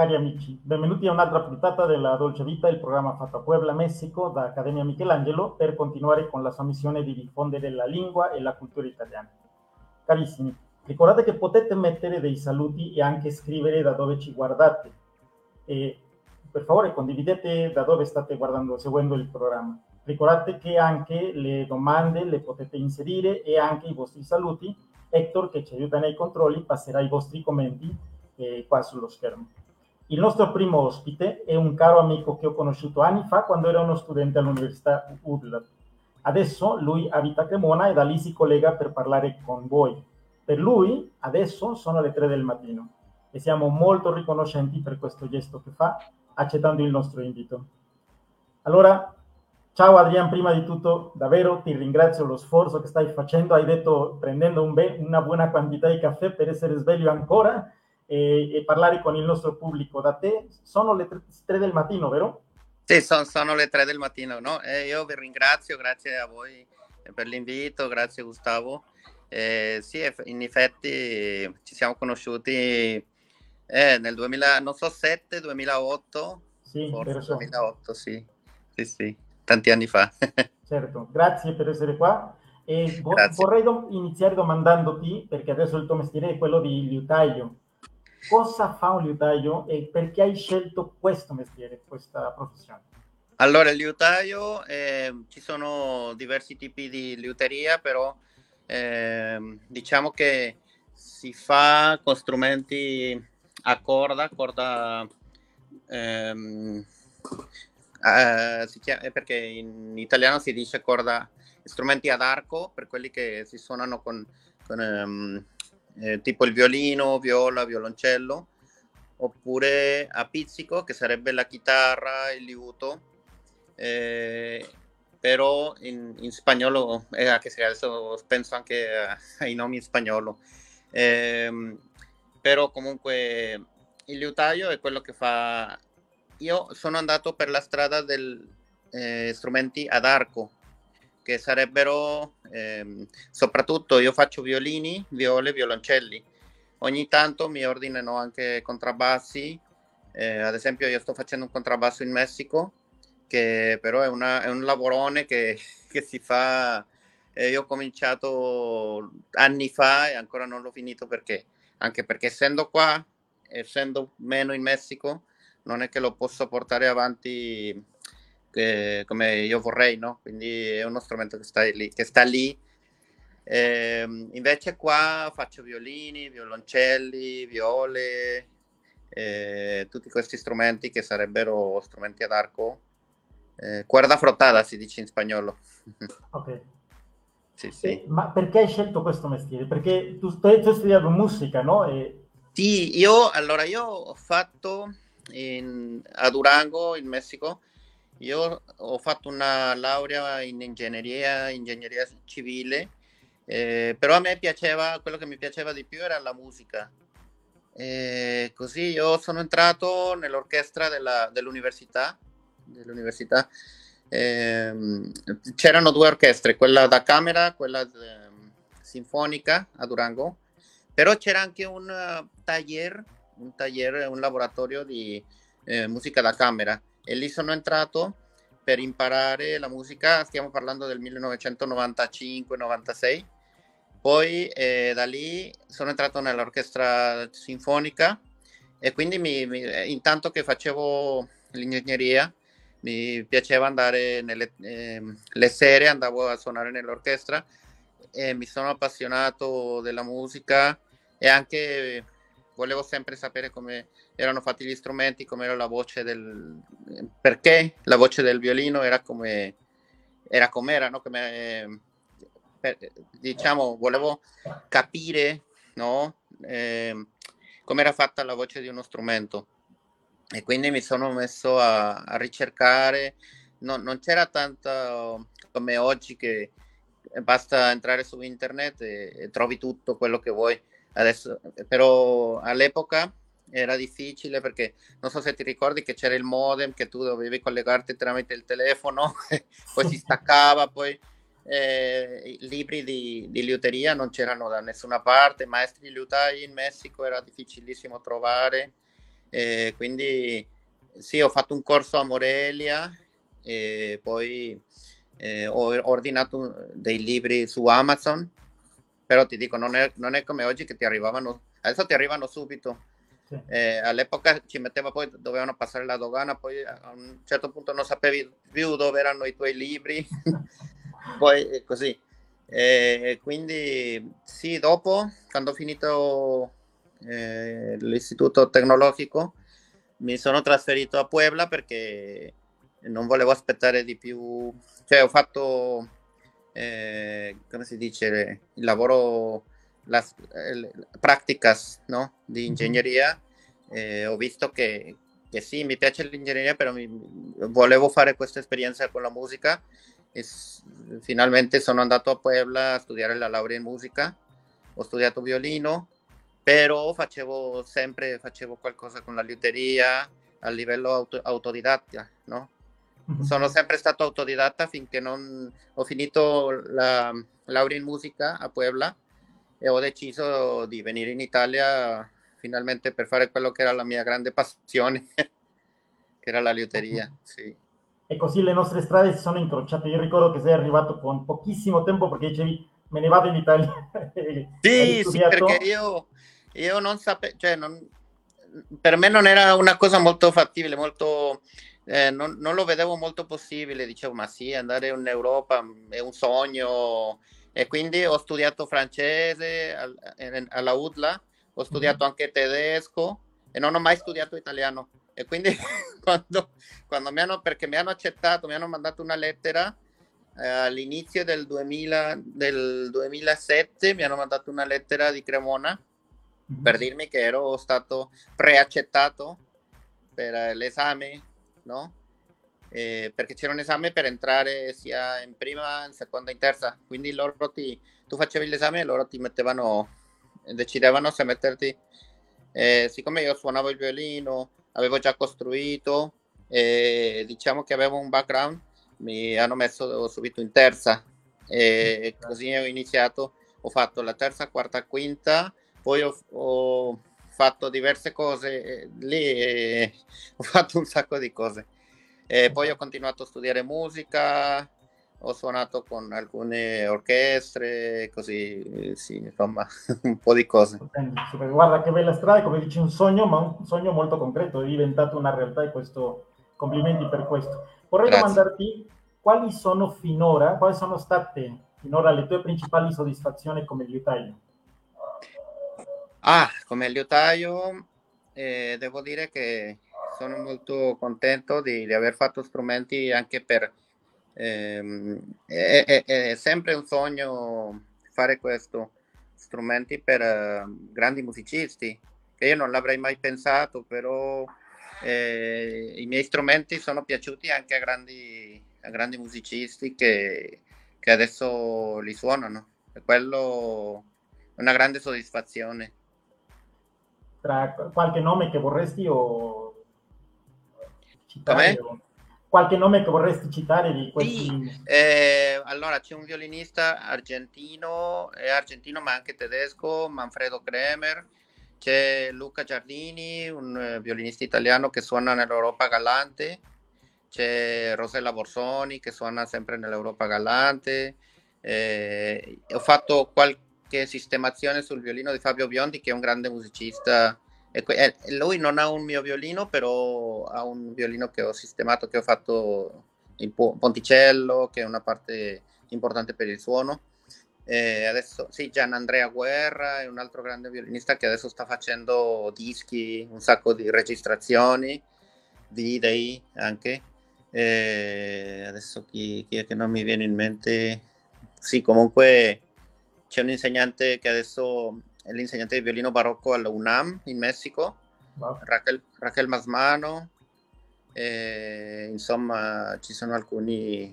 cari amici, benvenuti a un'altra puntata della Dolce Vita, il programma fatto a Puebla, Messico, da Accademia Michelangelo, per continuare con la sua missione di diffondere la lingua e la cultura italiana. Carissimi, ricordate che potete mettere dei saluti e anche scrivere da dove ci guardate. E per favore condividete da dove state guardando, seguendo il programma. Ricordate che anche le domande le potete inserire e anche i vostri saluti. Hector, che ci aiuta nei controlli, passerà i vostri commenti eh, qua sullo schermo. Il nostro primo ospite è un caro amico che ho conosciuto anni fa quando era uno studente all'Università UDLA. Adesso lui abita a Cremona e da lì si collega per parlare con voi. Per lui adesso sono le 3 del mattino e siamo molto riconoscenti per questo gesto che fa accettando il nostro invito. Allora, ciao Adrian, prima di tutto davvero ti ringrazio lo sforzo che stai facendo, hai detto prendendo un una buona quantità di caffè per essere sveglio ancora e, e, parlare con il nostro pubblico. Da te sono le 3 del mattino, vero? Sì, sono, sono le 3 del mattino, no? Eh, io vi ringrazio, grazie a voi per l'invito, grazie Gustavo. Eh, sì, in effetti ci siamo conosciuti eh, nel 2000, non so, 7, 2008, sì, forse 2008, sì. sì, sì, tanti anni fa. certo, grazie per essere qua. E vorrei do- iniziare domandandoti, perché adesso il tuo mestiere è quello di liutaio, cosa fa un liutaio e perché hai scelto questo mestiere, questa professione? Allora, il liutaio, eh, ci sono diversi tipi di liuteria, però eh, diciamo che si fa con strumenti a corda, corda ehm, eh, chiama, perché in italiano si dice corda, strumenti ad arco, per quelli che si suonano con, con ehm, eh, tipo il violino, viola, violoncello, oppure a pizzico, che sarebbe la chitarra, il liuto, eh, però in, in spagnolo, eh, anche se adesso penso anche ai nomi in spagnolo, eh, però comunque il liutaio è quello che fa... Io sono andato per la strada degli eh, strumenti ad arco, che sarebbero ehm, soprattutto io faccio violini, viole, violoncelli. Ogni tanto mi ordinano anche contrabbassi, eh, ad esempio io sto facendo un contrabbasso in Messico, che però è, una, è un lavorone che, che si fa, eh, io ho cominciato anni fa e ancora non l'ho finito perché, anche perché essendo qua, essendo meno in Messico, non è che lo posso portare avanti che, come io vorrei, no? Quindi è uno strumento che sta lì. Che sta lì. Eh, invece qua faccio violini, violoncelli, viole, eh, tutti questi strumenti che sarebbero strumenti ad arco. Eh, cuerda frottata si dice in spagnolo. Ok. Sì, sì. Eh, ma perché hai scelto questo mestiere? Perché tu, tu hai studiato musica, no? E... Sì, io allora io ho fatto in, a Durango, in Messico, io ho fatto una laurea in ingegneria, ingegneria civile, eh, però a me piaceva, quello che mi piaceva di più era la musica. E così io sono entrato nell'orchestra della, dell'università, dell'università. Eh, c'erano due orchestre, quella da camera, quella eh, sinfonica a Durango, però c'era anche un uh, taller, un taller, un laboratorio di eh, musica da camera e lì sono entrato per imparare la musica, stiamo parlando del 1995-96, poi eh, da lì sono entrato nell'orchestra sinfonica. E quindi mi, mi, intanto che facevo l'ingegneria mi piaceva andare nelle eh, sere, andavo a suonare nell'orchestra e mi sono appassionato della musica e anche volevo sempre sapere come erano fatti gli strumenti, come era la voce del... perché la voce del violino era come era com'era, no? Come, per, diciamo, volevo capire, no? Eh, come era fatta la voce di uno strumento. E quindi mi sono messo a, a ricercare, no, non c'era tanto come oggi che basta entrare su internet e, e trovi tutto quello che vuoi Adesso, però all'epoca era difficile perché non so se ti ricordi che c'era il modem che tu dovevi collegarti tramite il telefono, poi si staccava, poi eh, libri di, di, liuteria non c'erano da nessuna parte, maestri liutai in Messico era difficilissimo trovare E quindi sì, ho fatto un corso a Morelia e poi eh, ho ordinato dei libri su Amazon, però ti dico, non è, non è come oggi che ti arrivavano, adesso ti arrivano subito. Eh, all'epoca ci metteva poi, dovevano passare la dogana, poi a un certo punto non sapevi più dove erano i tuoi libri, poi così. E quindi sì, dopo, quando ho finito eh, l'istituto tecnologico, mi sono trasferito a Puebla perché non volevo aspettare di più, cioè ho fatto, eh, come si dice, il lavoro, las practicas no? di ingegneria, eh, ho visto che, che, sì, mi piace l'ingegneria, però mi, volevo fare questa esperienza con la musica e finalmente sono andato a Puebla a studiare la laurea in musica, ho studiato violino, però facevo sempre facevo qualcosa con la liuteria a livello auto, autodidatta, no? Sono sempre stato autodidatta finché non ho finito la laurea in musica a Puebla e ho deciso di venire in Italia finalmente per fare quello che era la mia grande passione, che era la liuteria. Sì. E così le nostre strade si sono incrociate. Io ricordo che sei arrivato con pochissimo tempo perché dicevi me ne vado in Italia. sì, sì, perché io, io non sapevo, cioè non, per me non era una cosa molto fattibile, molto, eh, non, non, lo vedevo molto possibile. Dicevo, ma sì, andare in Europa è un sogno. E quindi ho studiato francese alla UDLA, ho studiato anche tedesco e non ho mai studiato italiano e quindi quando, quando mi hanno, perché mi hanno accettato, mi hanno mandato una lettera eh, all'inizio del, 2000, del 2007, mi hanno mandato una lettera di Cremona mm-hmm. per dirmi che ero stato preaccettato per l'esame, no? Eh, perché c'era un esame per entrare sia in prima, in seconda, in terza, quindi loro ti, tu facevi l'esame e loro ti mettevano, decidevano se metterti, eh, siccome io suonavo il violino, avevo già costruito e diciamo che avevo un background, mi hanno messo subito in terza. E così ho iniziato, ho fatto la terza, quarta, quinta, poi ho, ho fatto diverse cose lì e ho fatto un sacco di cose. E poi ho continuato a studiare musica, ho suonato con alcune orchestre, così, sì, insomma, un po' di cose. Guarda che bella strada, come dici, un sogno, ma un sogno molto concreto, è diventato una realtà e questo, complimenti per questo. Vorrei Grazie. domandarti quali sono finora, quali sono state finora le tue principali soddisfazioni come liutaio? Ah, come liutaio eh, devo dire che sono molto contento di, di aver fatto strumenti anche per eh, è, è, è, sempre un sogno fare questo, strumenti per uh, grandi musicisti, che io non l'avrei mai pensato, però eh, i miei strumenti sono piaciuti anche a grandi, a grandi musicisti che, che adesso li suonano. E quello è una grande soddisfazione. Tra qualche nome che vorresti o citare? Come? qualche nome che vorresti citare di questi? Sì, eh, allora c'è un violinista argentino, è argentino ma anche tedesco, Manfredo Kremer, c'è Luca Giardini, un eh, violinista italiano che suona nell'Europa Galante, c'è Rosella Borsoni che suona sempre nell'Europa Galante, eh, ho fatto qualche sistemazione sul violino di Fabio Biondi che è un grande musicista eh, lui non ha un mio violino, però ha un violino che ho sistemato, che ho fatto in ponticello, che è una parte importante per il suono. E adesso sì, Gian Andrea Guerra è un altro grande violinista che adesso sta facendo dischi, un sacco di registrazioni, video anche. E adesso chi, chi è che non mi viene in mente? Sì, comunque c'è un insegnante che adesso è l'insegnante di violino barocco alla UNAM in Messico, wow. Raquel, Raquel, Masmano, e, insomma ci sono alcuni,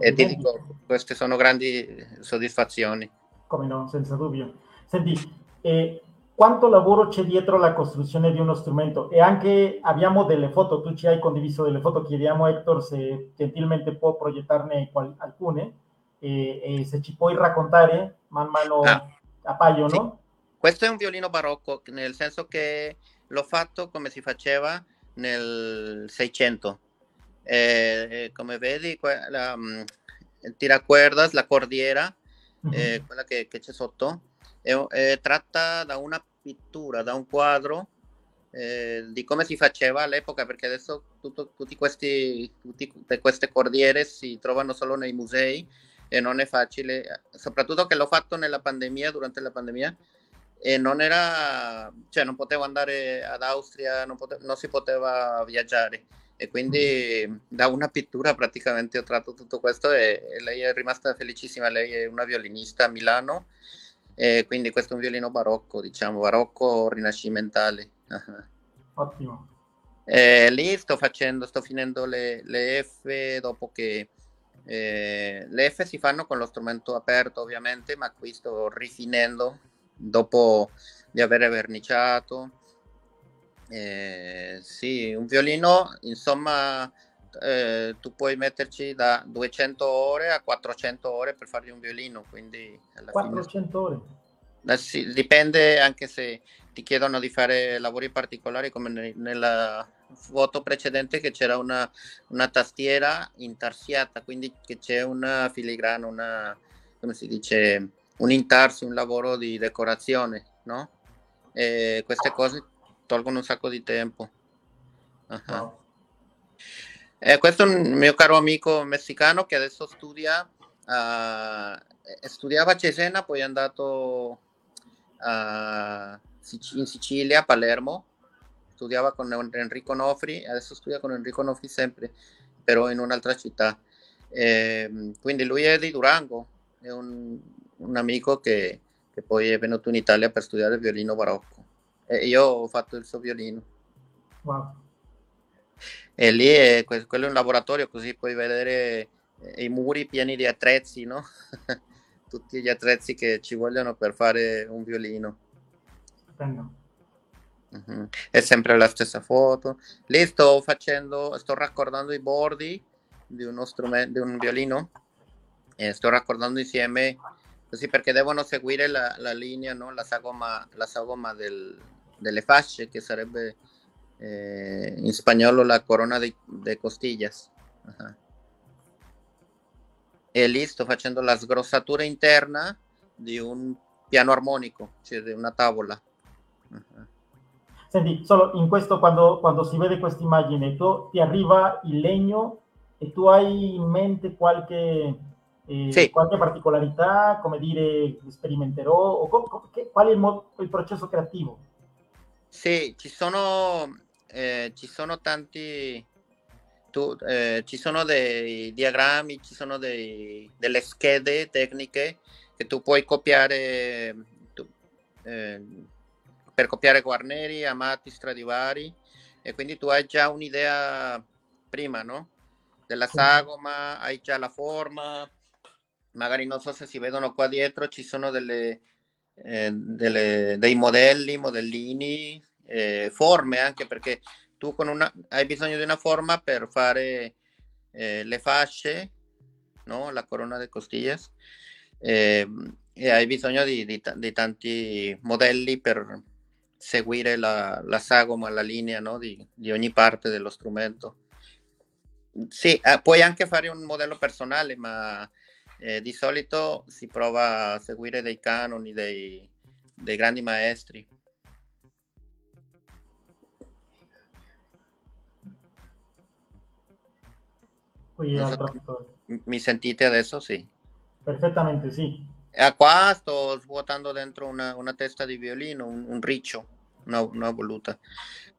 e ti dico, queste sono grandi soddisfazioni. Come no, senza dubbio. Senti, eh, quanto lavoro c'è dietro la costruzione di uno strumento? E anche abbiamo delle foto, tu ci hai condiviso delle foto, chiediamo a Hector se gentilmente può proiettarne qual- alcune se ci puoi raccontare man mano ah, a paio, sì. no? Questo è un violino barocco, nel senso che l'ho fatto come si faceva nel 600. Eh, eh, come vedi, la, um, il tiracuerdas, la cordiera, eh, quella che, c'è sotto, è, tratta da una pittura, da un quadro eh, di come si faceva all'epoca, perché adesso tutto, tutti questi, tutte queste cordiere si trovano solo nei musei e non è facile, soprattutto che l'ho fatto nella pandemia, durante la pandemia, e non era, cioè non potevo andare ad Austria, non, potevo, non si poteva viaggiare e quindi da una pittura praticamente ho tratto tutto questo e, e, lei è rimasta felicissima, lei è una violinista a Milano e quindi questo è un violino barocco, diciamo, barocco rinascimentale. Ottimo. E lì sto facendo, sto finendo le, le F dopo che eh, le F si fanno con lo strumento aperto ovviamente, ma qui sto rifinendo dopo di aver verniciato eh, sì, un violino, insomma, eh, tu puoi metterci da 200 ore a 400 ore per fargli un violino, quindi... 400 fine... ore? Eh, sì, dipende anche se ti chiedono di fare lavori particolari come ne, nella foto precedente che c'era una, una, tastiera intarsiata, quindi che c'è una filigrana, una, come si dice, un intarsi, un lavoro di decorazione, no? E queste cose tolgono un sacco di tempo. Uh-huh. Eh, questo è un mio caro amico messicano che adesso studia, uh, studiava a Cesena, poi è andato uh, in Sicilia, a Palermo, studiava con Enrico Nofri, adesso studia con Enrico Nofri sempre, però in un'altra città. Eh, quindi lui è di Durango, è un, un amico che, che poi è venuto in Italia per studiare il violino barocco. E io ho fatto il suo violino. Wow. E lì è, quello è un laboratorio, così puoi vedere eh, i muri pieni di attrezzi, no? Tutti gli attrezzi che ci vogliono per fare un violino. Uh-huh. Sempre la stessa foto. Lì sto facendo, sto raccordando i bordi di uno strumento, di un violino e sto raccordando insieme così perché devono seguire la, la linea, no? la sagoma, la sagoma del, delle fasce, che sarebbe eh, in spagnolo la corona di, costillas. Uh-huh. E lì sto facendo la sgrossatura interna di un piano armonico, cioè di una tavola. Uh-huh. Senti, solo in questo, quando, quando si vede questa immagine, tu, ti arriva il legno e tu hai in mente qualche eh, sì. qualche particolarità, come dire, sperimenterò, o co- co- che, qual è il, mo- il, processo creativo? Sì, ci sono, eh, ci sono tanti, tu, eh, ci sono dei diagrammi, ci sono dei, delle schede tecniche che tu puoi copiare tu, eh, per copiare Guarneri, Amati, Stradivari e quindi tu hai già un'idea prima, no? Della sagoma, hai già la forma, magari non so se si vedono qua dietro, ci sono delle, eh, delle, dei modelli, modellini, eh, forme anche perché tu con una, hai bisogno di una forma per fare eh, le fasce, no? la corona de costillas, ehm, e hai bisogno di, di, di, tanti modelli per seguire la, la sagoma, la linea no? di, di ogni parte dello strumento. Sì, eh, puoi anche fare un modello personale, ma eh, di solito si prova a seguire dei canoni, dei, dei grandi maestri. Mi sentite adesso? Sì. Perfettamente, sì. E qua sto svuotando dentro una, una testa di violino, un, un riccio, una, una voluta.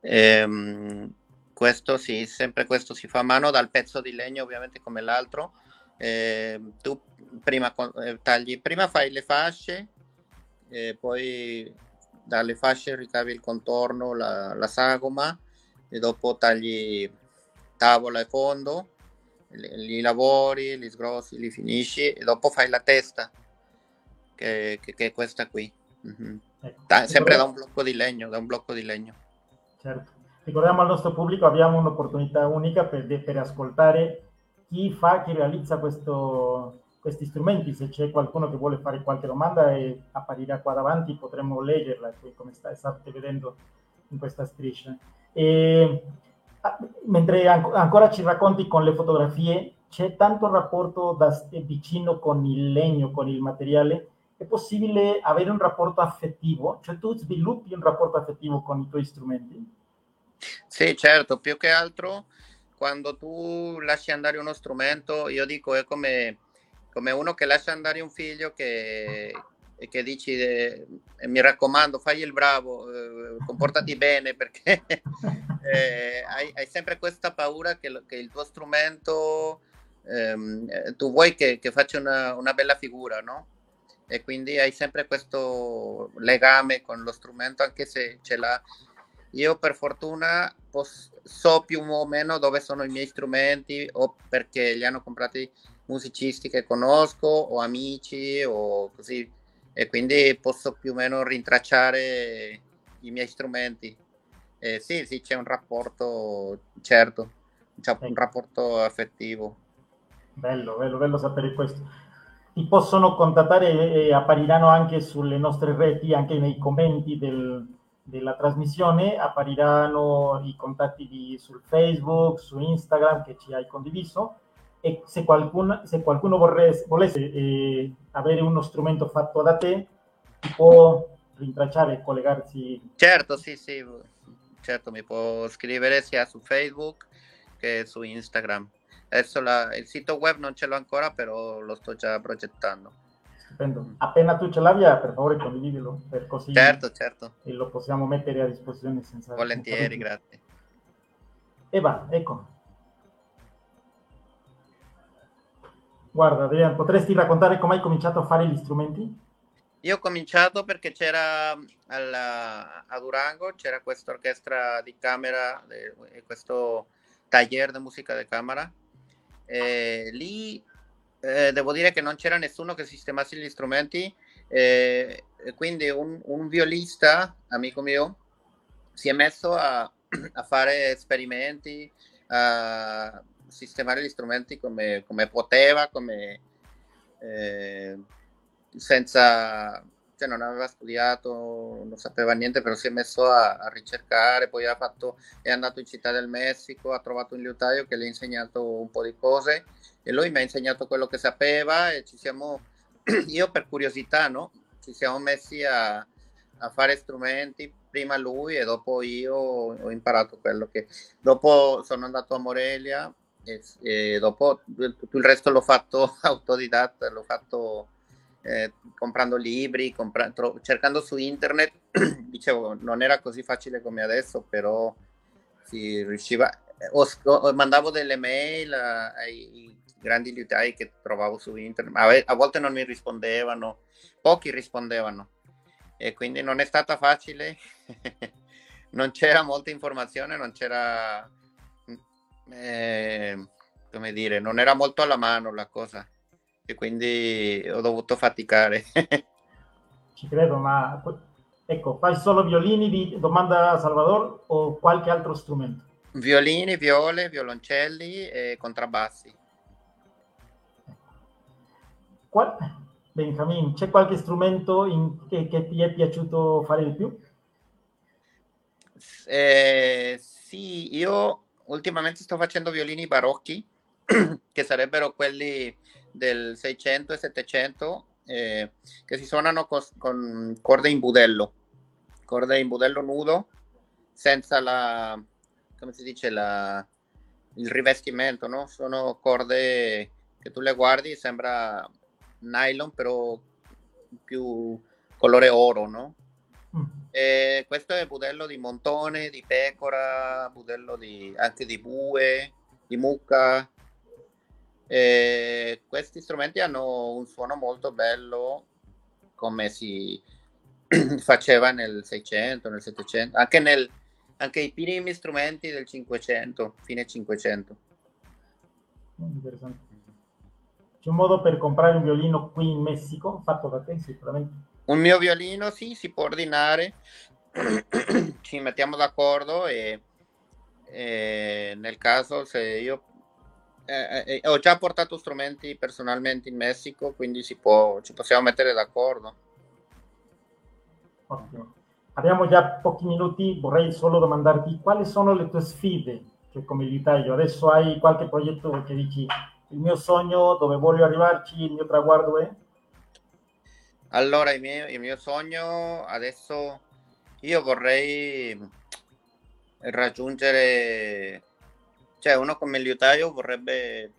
Ehm, questo sì, sempre questo si fa a mano dal pezzo di legno, ovviamente come l'altro eh, tu prima eh, tagli, prima fai le fasce, poi dalle fasce ricavi il contorno, la, la, sagoma e dopo tagli tavola e fondo, li, li, lavori, li sgrossi, li finisci e dopo fai la testa, che, che, che questa qui. Mm-hmm. Da, sempre da un blocco di legno, da un blocco di legno. Certo. Ricordiamo al nostro pubblico, abbiamo un'opportunità unica per, per ascoltare chi fa, chi realizza questo, questi strumenti. Se c'è qualcuno che vuole fare qualche domanda e apparirà qua davanti, potremmo leggerla. Come sta, state vedendo in questa striscia. E, mentre ancora ci racconti con le fotografie, c'è tanto rapporto da vicino con il legno, con il materiale, è possibile avere un rapporto affettivo? Cioè tu sviluppi un rapporto affettivo con i tuoi strumenti? Sì, certo, più che altro quando tu lasci andare uno strumento, io dico è come, come uno che lascia andare un figlio che, che dici eh, mi raccomando fai il bravo, eh, comportati bene perché eh, hai, hai, sempre questa paura che, che il tuo strumento ehm, eh, tu vuoi che, che faccia una, una, bella figura, no? E quindi hai sempre questo legame con lo strumento, anche se ce l'ha. Io per fortuna so più o meno dove sono i miei strumenti o perché li hanno comprati musicisti che conosco o amici o così e quindi posso più o meno rintracciare i miei strumenti. Eh, sì, sì, c'è un rapporto, certo, c'è un rapporto affettivo. Bello, bello, bello sapere questo. Ti possono contattare e appariranno anche sulle nostre reti, anche nei commenti del, della trasmissione, appariranno i contatti di, sul Facebook, su Instagram che ci hai condiviso e se qualcuno, se qualcuno vorresse, volesse eh, avere uno strumento fatto da te, può rintracciare e collegarsi. Certo, sì, sì, certo, mi può scrivere sia su Facebook che su Instagram. Adesso la, il sito web non ce l'ho ancora, però lo sto già progettando. Stupendo. Appena tu ce l'abbia, per favore condividilo, per così certo, certo. E lo possiamo mettere a disposizione senza... Volentieri, senza grazie. E va, ecco. Guarda, Adrian, potresti raccontare come hai cominciato a fare gli strumenti? Io ho cominciato perché c'era alla, a Durango, c'era questa orchestra di camera, questo taller di musica di camera eh, lì eh, devo dire che non c'era nessuno che sistemasse gli strumenti, eh, quindi un, un, violista, amico mio, si è messo a, a, fare esperimenti, a sistemare gli strumenti come, come poteva, come, eh, senza cioè non aveva studiato, non sapeva niente, però si è messo a, a ricercare, poi fatto, è andato in Città del Messico, ha trovato un liutaio che gli ha insegnato un po' di cose e lui mi ha insegnato quello che sapeva e ci siamo, io per curiosità, no? Ci siamo messi a, a fare strumenti, prima lui e dopo io ho imparato quello che... Dopo sono andato a Morelia e, e dopo tutto il resto l'ho fatto autodidatta, l'ho fatto eh, comprando libri, compra- tro- cercando su internet, dicevo, non era così facile come adesso, però si riusciva. O, o mandavo delle mail a, ai grandi liutai che trovavo su internet, a, a volte non mi rispondevano, pochi rispondevano e quindi non è stata facile, non c'era molta informazione, non c'era, eh, come dire, non era molto alla mano la cosa e quindi ho dovuto faticare. Ci credo, ma ecco, fai solo violini di domanda Salvador o qualche altro strumento? Violini, viole, violoncelli e contrabbassi. Qual... Benjamin, c'è qualche strumento in... che, che, ti è piaciuto fare di più? Eh, sì, io ultimamente sto facendo violini barocchi, che sarebbero quelli del 600 e 700 eh, che si suonano con, con, corde in budello, corde in budello nudo, senza la, come si dice, la, il rivestimento, no? Sono corde che tu le guardi sembra nylon, però più colore oro, no? Mm. E questo è budello di montone, di pecora, budello di, anche di bue, di mucca, e questi strumenti hanno un suono molto bello, come si faceva nel 600, nel 700, anche, nel, anche i primi strumenti del 500, fine 500. Interessante. C'è un modo per comprare un violino qui in Messico, fatto da te sicuramente? Un mio violino, sì, si può ordinare, ci mettiamo d'accordo e, e nel caso se io eh, eh, ho già portato strumenti personalmente in Messico, quindi si può, ci possiamo mettere d'accordo. Ottimo. abbiamo già pochi minuti, vorrei solo domandarti quali sono le tue sfide cioè come l'Italia. Adesso hai qualche progetto che dici il mio sogno, dove voglio arrivarci, il mio traguardo è? Allora, il mio, il mio sogno adesso io vorrei raggiungere, cioè uno come liutaio vorrebbe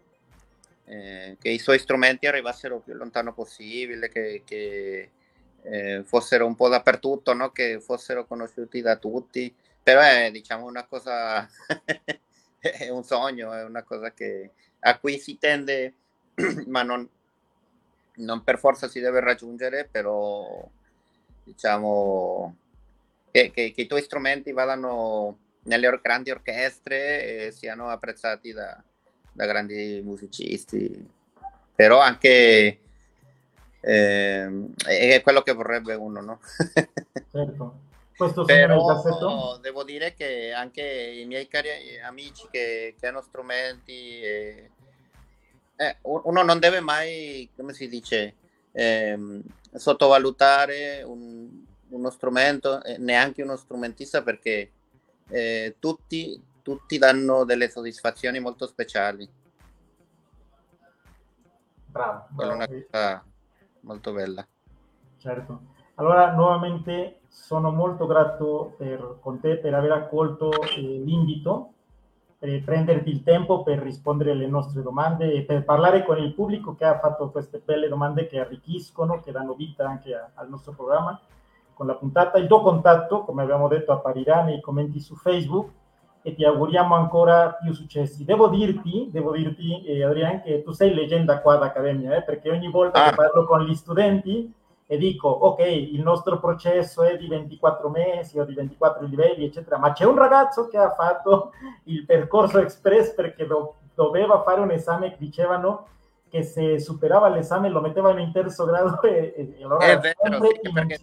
eh, che i suoi strumenti arrivassero più lontano possibile, che, che eh, fossero un po' dappertutto, no? che fossero conosciuti da tutti, però è diciamo una cosa, è un sogno, è una cosa che, a cui si tende, ma non, non per forza si deve raggiungere, però diciamo che, che, che i tuoi strumenti vadano nelle grandi orchestre e siano apprezzati da, da grandi musicisti, però anche eh, è quello che vorrebbe uno, no? certo. Questo Però devo dire che anche i miei cari amici che, che hanno strumenti, eh, eh, uno non deve mai, come si dice, eh, sottovalutare un, uno strumento, neanche uno strumentista, perché eh, tutti, tutti danno delle soddisfazioni molto speciali. Bravo. bravo. È una cosa molto bella. Certo. Allora, nuovamente sono molto grato per, con te per aver accolto eh, l'invito, per prenderti il tempo per rispondere alle nostre domande e per parlare con il pubblico che ha fatto queste belle domande che arricchiscono, che danno vita anche a, al nostro programma con la puntata. Il tuo contatto, come abbiamo detto, apparirà nei commenti su Facebook e ti auguriamo ancora più successi. Devo dirti, devo dirti eh, Adrian, che tu sei leggenda qua ad Accademia, eh, perché ogni volta ah. che parlo con gli studenti e dico, ok, il nostro processo è di 24 mesi o di 24 livelli, eccetera, ma c'è un ragazzo che ha fatto il percorso express perché do- doveva fare un esame, dicevano che se superava l'esame lo mettevano in terzo grado e, e allora è vero, sì, perché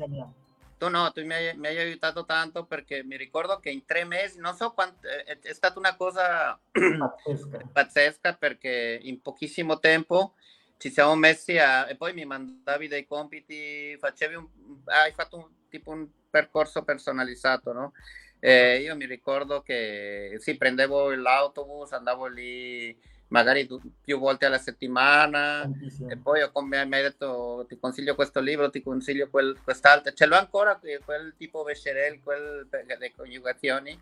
tu no, tu mi hai, mi hai, aiutato tanto perché mi ricordo che in tre mesi, non so quanto, è, è stata una cosa pazzesca. pazzesca perché in pochissimo tempo ci siamo messi a... e poi mi mandavi dei compiti, facevi un... hai fatto un, tipo un percorso personalizzato, no? Eh, io mi ricordo che sì, prendevo l'autobus, andavo lì magari più volte alla settimana Tantissimo. e poi come mi hai detto ti consiglio questo libro, ti consiglio quel, quest'altro, ce l'ho ancora quel tipo Becherel, quel delle coniugazioni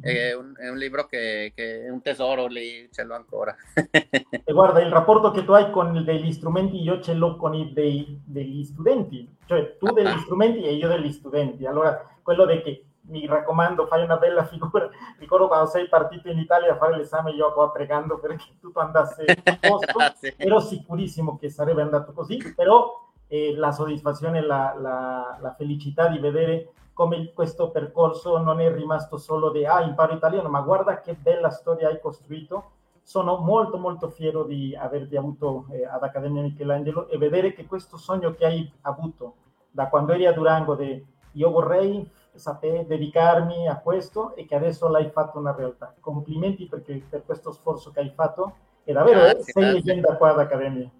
è un, è un libro che, che, è un tesoro lì, ce l'ho ancora. e guarda, il rapporto che tu hai con degli strumenti, io ce l'ho con i dei, degli studenti, cioè tu degli ah. strumenti e io degli studenti. Allora, quello di che mi raccomando, fai una bella figura. Ricordo quando sei partito in Italia a fare l'esame, io qua pregando perché tutto andasse a posto. Ero sicurissimo che sarebbe andato così, però eh, la soddisfazione, la, la, la felicità di vedere come questo percorso non è rimasto solo di ah, imparo italiano, ma guarda che bella storia hai costruito. Sono molto molto fiero di averti avuto eh, ad Accademia Michelangelo e vedere che questo sogno che hai avuto da quando eri a Durango di io vorrei sapere dedicarmi a questo e che adesso l'hai fatto una realtà. Complimenti perché, per questo sforzo che hai fatto e davvero grazie, sei grazie. leggenda qua ad Accademia.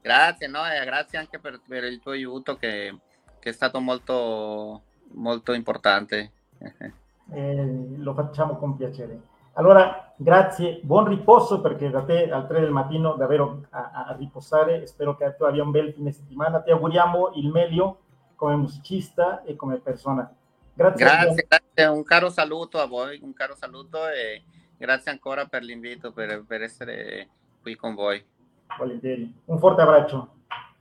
Grazie, no, e grazie anche per, per il tuo aiuto che, che è stato molto molto importante. Eh, lo facciamo con piacere. Allora, grazie, buon riposo perché da te al 3 del mattino davvero a, a riposare. Spero che tu abbia un bel fine settimana. Ti auguriamo il meglio come musicista e come persona. Grazie, grazie, grazie, un caro saluto a voi, un caro saluto e grazie ancora per l'invito, per, per essere qui con voi. Volentieri. Un forte abbraccio.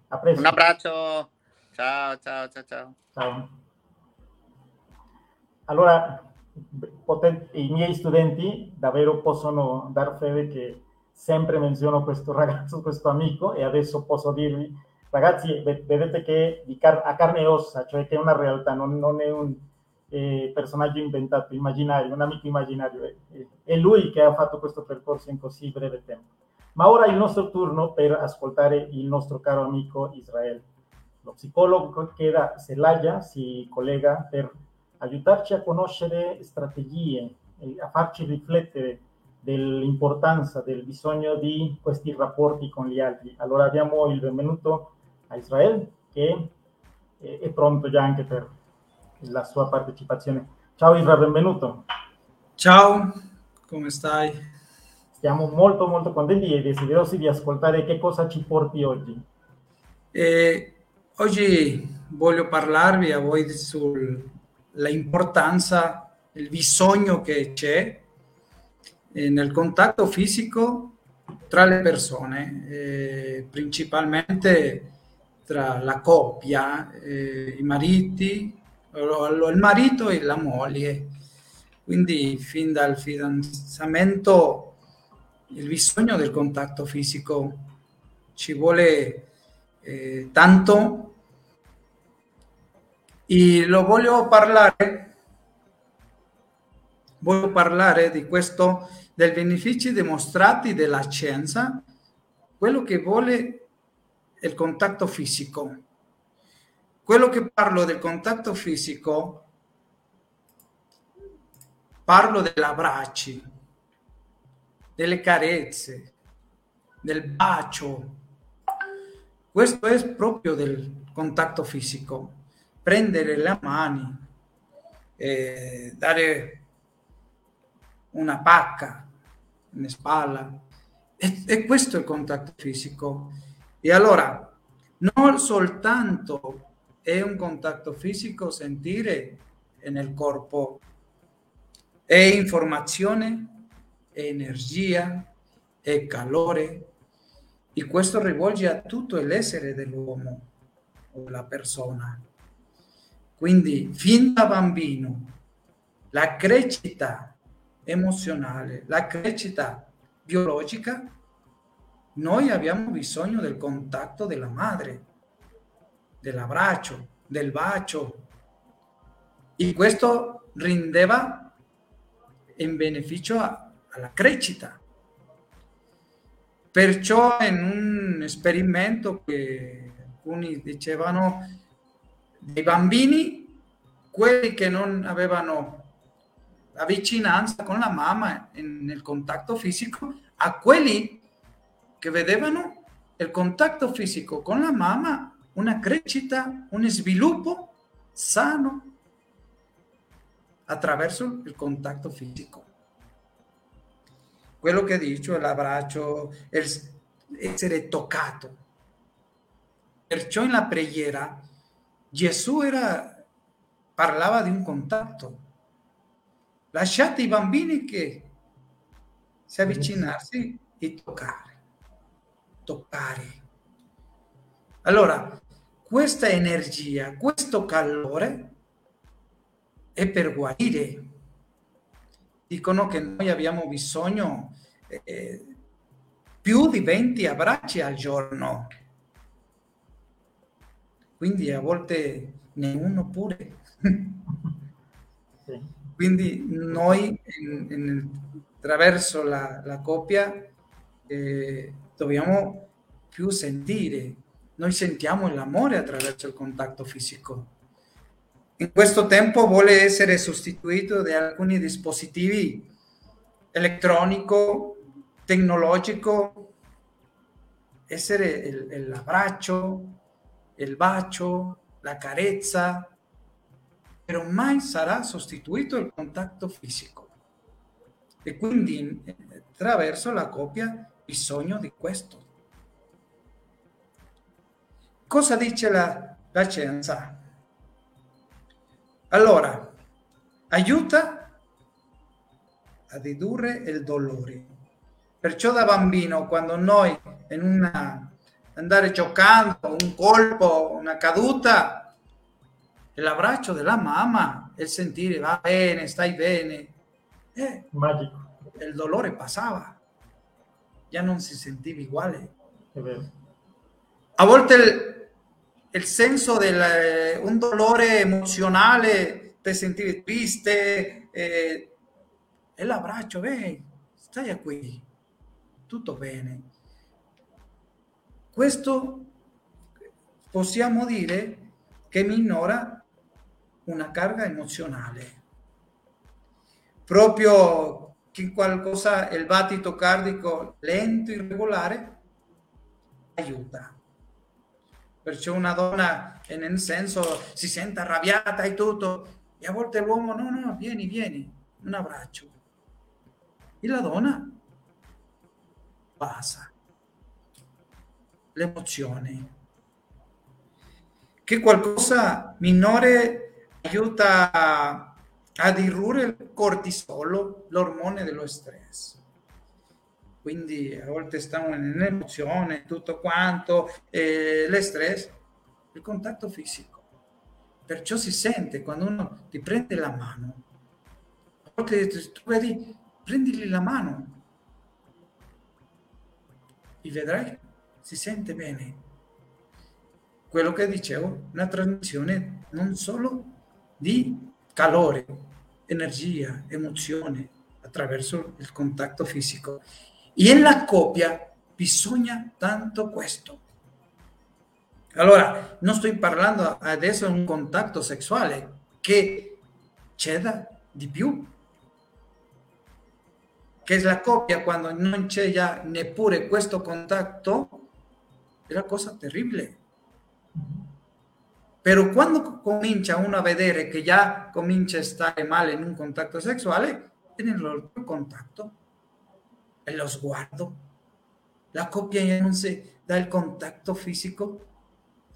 A presto. Un abbraccio. Ciao, ciao, ciao, ciao. Ciao. Allora, i miei studenti davvero possono dar fede che sempre menziono questo ragazzo, questo amico, e adesso posso dirvi, ragazzi, vedete che car- a carne e ossa, cioè che è una realtà, non, non è un eh, personaggio inventato, immaginario, un amico immaginario. È, è lui che ha fatto questo percorso in così breve tempo. Ma ora è il nostro turno per ascoltare il nostro caro amico Israele. Lo psicologo che da Celaya si collega per aiutarci a conoscere strategie, a farci riflettere dell'importanza, del bisogno di questi rapporti con gli altri. Allora diamo il benvenuto a Israele che è pronto già anche per la sua partecipazione. Ciao Isra, benvenuto. Ciao, come stai? Siamo molto molto contenti e desiderosi di ascoltare che cosa ci porti oggi. Eh, oggi voglio parlarvi a voi sull'importanza, il bisogno che c'è eh, nel contatto fisico tra le persone, eh, principalmente tra la coppia, eh, i mariti, il marito e la moglie. Quindi fin dal fidanzamento il bisogno del contatto fisico ci vuole eh, tanto. E lo voglio parlare voglio parlare di questo dei benefici dimostrati della scienza. Quello che vuole il contatto fisico quello che parlo del contatto fisico parlo degli abbracci delle carezze, del bacio. Questo è proprio del contatto fisico, prendere le mani, eh, dare una pacca in spalla. E, e questo è il contatto fisico. E allora, non soltanto è un contatto fisico sentire nel corpo, è informazione, energia e calore e questo rivolge a tutto l'essere dell'uomo o la persona. Quindi fin da bambino la crescita emozionale, la crescita biologica, noi abbiamo bisogno del contatto della madre, dell'abbraccio, del bacio. E questo rendeva in beneficio alla crescita. Perciò in un esperimento che alcuni dicevano dei bambini, quelli che non avevano la vicinanza con la mamma nel contatto fisico, a quelli che vedevano il contatto fisico con la mamma una crescita, un sviluppo sano attraverso il contatto fisico quello che dice l'abbraccio, essere toccato. Perciò in la preghiera Gesù era, parlava di un contatto. Lasciate i bambini che si avvicinarsi e toccare. Toccare. Allora, questa energia, questo calore è per guarire dicono che noi abbiamo bisogno eh, più di 20 abbracci al giorno. Quindi a volte ne uno pure. Quindi noi in, in, attraverso la, la coppia eh, dobbiamo più sentire. Noi sentiamo l'amore attraverso il contatto fisico in questo tempo vuole essere sostituito da alcuni dispositivi elettronico, tecnologico, essere l'abbraccio, il bacio, la carezza, però mai sarà sostituito il contatto fisico. E quindi attraverso la coppia bisogno di questo. Cosa dice la, la scienza? Allora, aiuta a ridurre il dolore. Perciò da bambino, quando noi in una andare giocando, un colpo, una caduta, l'abbraccio della mamma, il sentire va bene, stai bene, eh, magico. Il dolore passava, già non si sentiva uguale. A volte il, il senso del eh, un dolore emozionale, te sentivi triste eh, e l'abbraccio, beh, stai qui, tutto bene. Questo possiamo dire che minora una carga emozionale. Proprio che qualcosa, il battito cardiaco lento, irregolare, aiuta perciò una donna nel senso si sente arrabbiata e tutto, e a volte l'uomo no, no, vieni, vieni, un abbraccio. E la donna passa l'emozione, che qualcosa minore aiuta a ridurre il cortisolo, l'ormone dello stress. Quindi a volte stiamo nell'emozione, tutto quanto, eh, l'estress, il contatto fisico. Perciò si sente quando uno ti prende la mano. A volte tu vedi, prendili la mano e vedrai si sente bene. Quello che dicevo, una trasmissione non solo di calore, energia, emozione attraverso il contatto fisico. E nella coppia bisogna tanto questo. Allora, non sto parlando adesso di un contatto sessuale che c'è da di più, che la coppia quando non c'è già neppure questo contatto è una cosa terribile. Però quando comincia uno a vedere che già comincia a stare male in un contatto sessuale, è nell'altro contatto, è lo sguardo. La coppia ya non si dà il contatto fisico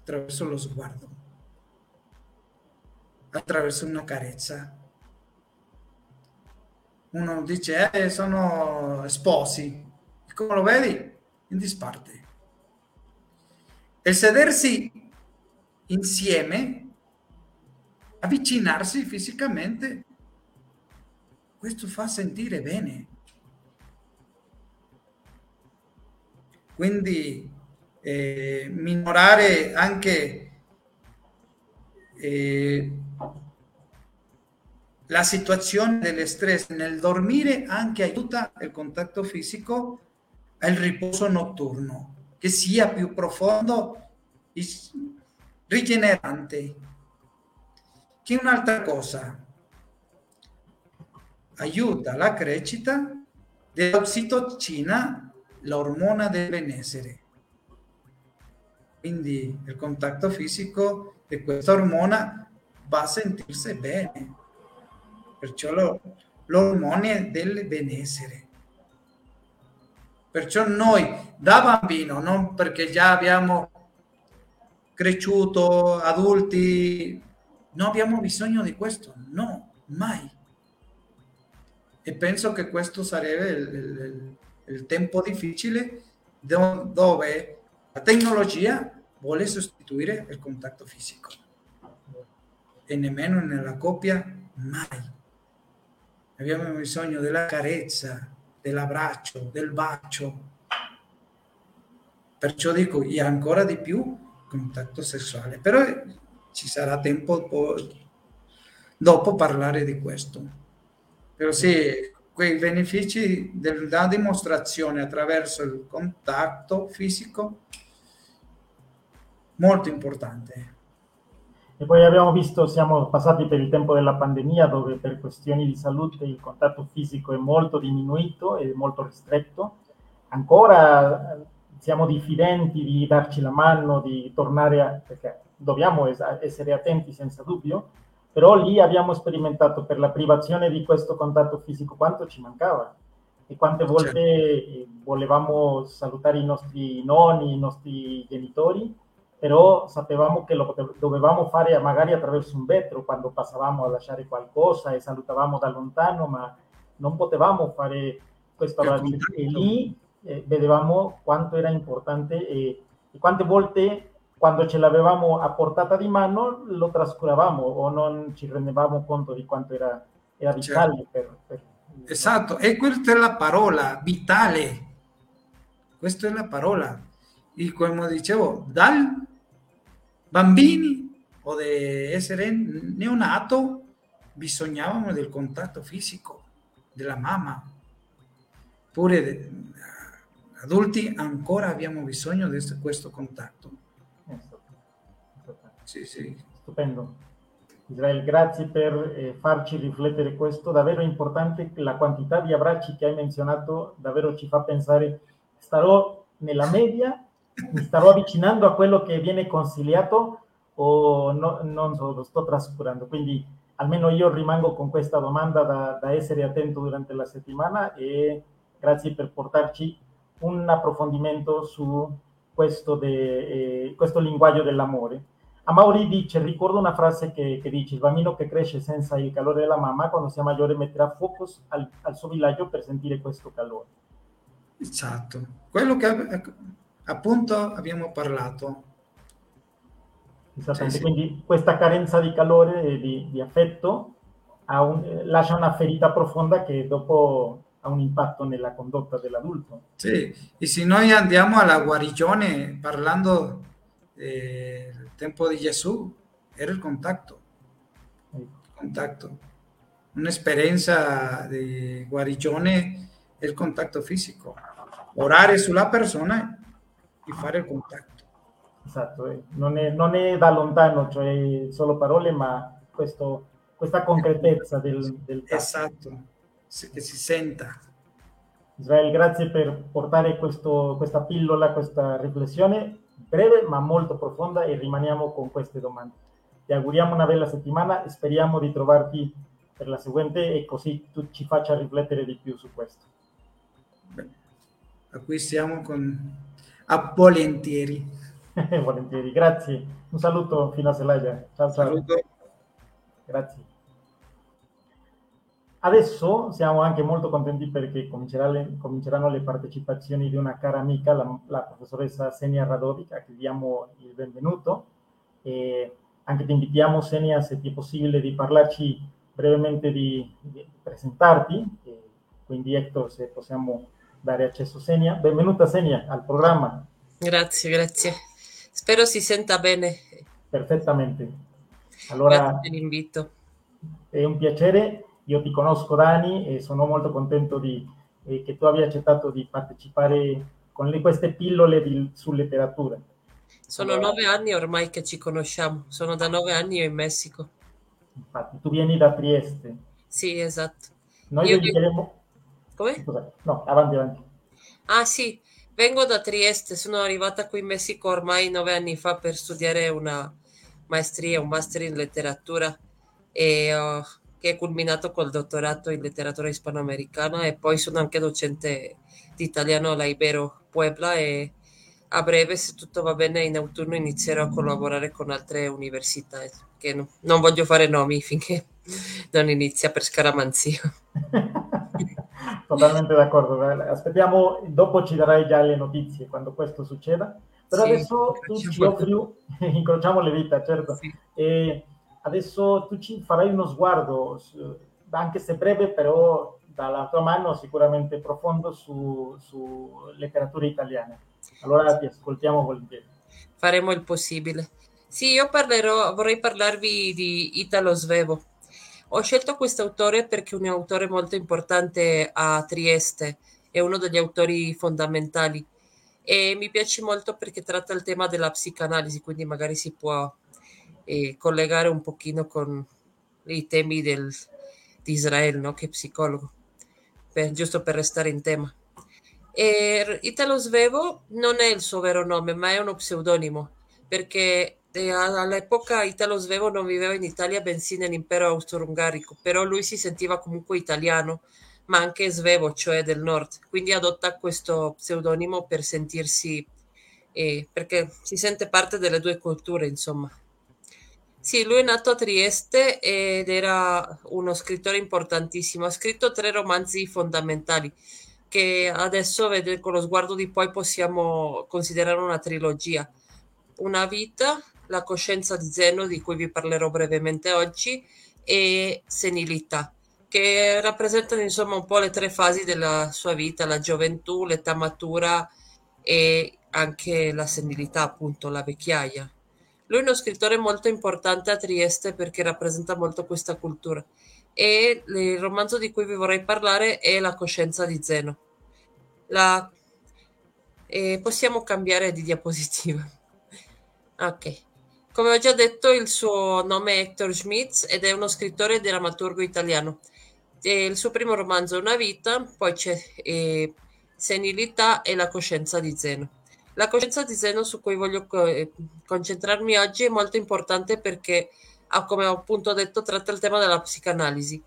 attraverso lo sguardo, attraverso una carezza. Uno dice, eh, sono sposi. Come lo vedi? In disparte. El sedersi insieme, avvicinarsi fisicamente, questo fa sentire bene. Quindi eh, minorare anche eh, la situazione dell'estress nel dormire anche aiuta il contatto fisico al riposo notturno che sia più profondo e rigenerante. Che un'altra cosa aiuta la crescita dell'ossitocina, l'ormona del benessere. Quindi il contatto fisico di questa ormona va a sentirsi bene, perciò l'ormone del benessere. Perciò noi da bambino, non perché già abbiamo cresciuto, adulti, non abbiamo bisogno di questo, no, mai. E penso che questo sarebbe il, il, il tempo difficile dove la tecnologia vuole sostituire il contatto fisico. E nemmeno nella coppia, mai. Abbiamo bisogno della carezza, dell'abbraccio, del bacio. Perciò dico, e ancora di più contatto sessuale. Però ci sarà tempo dopo parlare di questo. Però sì, quei benefici della dimostrazione attraverso il contatto fisico, molto importante. E poi abbiamo visto, siamo passati per il tempo della pandemia dove per questioni di salute il contatto fisico è molto diminuito e molto ristretto. Ancora siamo diffidenti di darci la mano, di tornare a... perché dobbiamo essere attenti senza dubbio, però lì abbiamo sperimentato per la privazione di questo contatto fisico quanto ci mancava e quante volte certo. volevamo salutare i nostri nonni, i nostri genitori però sapevamo che lo dovevamo fare magari attraverso un vetro quando passavamo a lasciare qualcosa e salutavamo da lontano, ma non potevamo fare questo abbraccio. E lì eh, vedevamo quanto era importante e, e, quante volte quando ce l'avevamo a portata di mano lo trascuravamo o non ci rendevamo conto di quanto era, era vitale certo. per, per... Esatto, e questa è la parola, vitale. Questa è la parola. E come dicevo, dal bambini o di essere neonato bisognavamo del contatto fisico della mamma. Pure de, adulti ancora abbiamo bisogno di questo contatto. Sì, sì. Stupendo. Israel, grazie per eh, farci riflettere questo, davvero importante, la quantità di abbracci che hai menzionato davvero ci fa pensare, starò nella media mi starò avvicinando a quello che viene consigliato o no, non so, lo sto trascurando. Quindi almeno io rimango con questa domanda da, da essere attento durante la settimana e grazie per portarci un approfondimento su questo, de, eh, questo linguaggio dell'amore. A Mauri dice, ricordo una frase che, che, dice, il bambino che cresce senza il calore della mamma, quando sia maggiore metterà focus al, al suo villaggio per sentire questo calore. Esatto, quello che appunto abbiamo parlato. Esattamente, sì, sì. quindi questa carenza di calore e di, di affetto un, lascia una ferita profonda che dopo ha un impatto nella condotta dell'adulto. Sì, e se noi andiamo alla guarigione parlando del tempo di Gesù, era il contatto. Il contatto. Un'esperienza di guarigione è il contatto fisico. Orare sulla persona e fare il contatto. Esatto, eh. non, è, non, è, da lontano, cioè solo parole, ma questo, questa concretezza del, del Esatto che si senta. Israele, grazie per portare questo, questa pillola, questa riflessione breve ma molto profonda e rimaniamo con queste domande. Ti auguriamo una bella settimana speriamo di trovarti per la seguente e così tu ci faccia riflettere di più su questo. A cui siamo con... a volentieri. volentieri, grazie. Un saluto fino a Celaya. Ciao, ciao. Saluto. Grazie. Adesso siamo anche molto contenti perché cominceranno le partecipazioni di una cara amica, la, la professoressa Senia Radovic, a cui diamo il benvenuto. E anche ti invitiamo, Senia, se ti è possibile, di parlarci brevemente di, di presentarti. E quindi, Hector, se possiamo dare accesso a Senia. Benvenuta, Senia, al programma. Grazie, grazie. Spero si senta bene. Perfettamente. Allora, grazie per l'invito. È un piacere io ti conosco Dani e sono molto contento di, eh, che tu abbia accettato di partecipare con le, queste pillole di, su letteratura. Sono allora, nove anni ormai che ci conosciamo, sono da nove anni io in Messico. Infatti, tu vieni da Trieste. Sì, esatto. Noi io dedicheremo... Come? Scusa, no, avanti, avanti. Ah sì, vengo da Trieste, sono arrivata qui in Messico ormai nove anni fa per studiare una maestria, un master in letteratura e uh, che è culminato col dottorato in letteratura ispanoamericana e poi sono anche docente di italiano alla Ibero Puebla e a breve, se tutto va bene, in autunno inizierò a collaborare con altre università, che no, non voglio fare nomi finché non inizia per scaramanzia. Totalmente d'accordo, aspettiamo, dopo ci darai già le notizie quando questo succeda, però sì, adesso tu ci offri, incrociamo le dita, certo, sì. e adesso tu ci farai uno sguardo, anche se breve, però dalla tua mano sicuramente profondo su, su letteratura italiana. Allora ti ascoltiamo volentieri. Faremo il possibile. Sì, io parlerò, vorrei parlarvi di Italo Svevo. Ho scelto questo autore perché è un autore molto importante a Trieste, è uno degli autori fondamentali e mi piace molto perché tratta il tema della psicanalisi, quindi magari si può eh, collegare un pochino con i temi del, di Israele, no? che psicologo, per, giusto per restare in tema. E Italo Svevo non è il suo vero nome, ma è uno pseudonimo, perché eh, all'epoca Italo Svevo non viveva in Italia, bensì nell'impero austro-ungarico, però lui si sentiva comunque italiano, ma anche svevo, cioè del nord, quindi adotta questo pseudonimo per sentirsi, eh, perché si sente parte delle due culture, insomma. Sì, lui è nato a Trieste ed era uno scrittore importantissimo. Ha scritto tre romanzi fondamentali che adesso, con lo sguardo di poi, possiamo considerare una trilogia. Una vita, la coscienza di Zeno, di cui vi parlerò brevemente oggi, e senilità, che rappresentano insomma un po' le tre fasi della sua vita, la gioventù, l'età matura e anche la senilità, appunto, la vecchiaia. Lui è uno scrittore molto importante a Trieste perché rappresenta molto questa cultura e il romanzo di cui vi vorrei parlare è La coscienza di Zeno. La... E possiamo cambiare di diapositiva. Ok. Come ho già detto, il suo nome è Hector Schmitz ed è uno scrittore e drammaturgo italiano. E il suo primo romanzo è Una vita, poi c'è eh, Senilità e La coscienza di Zeno. La coscienza di Zeno su cui voglio eh, concentrarmi oggi è molto importante perché, come ho appunto detto, tratta il tema della psicanalisi.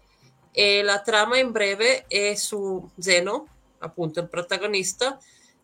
E la trama in breve è su Zeno, appunto il protagonista,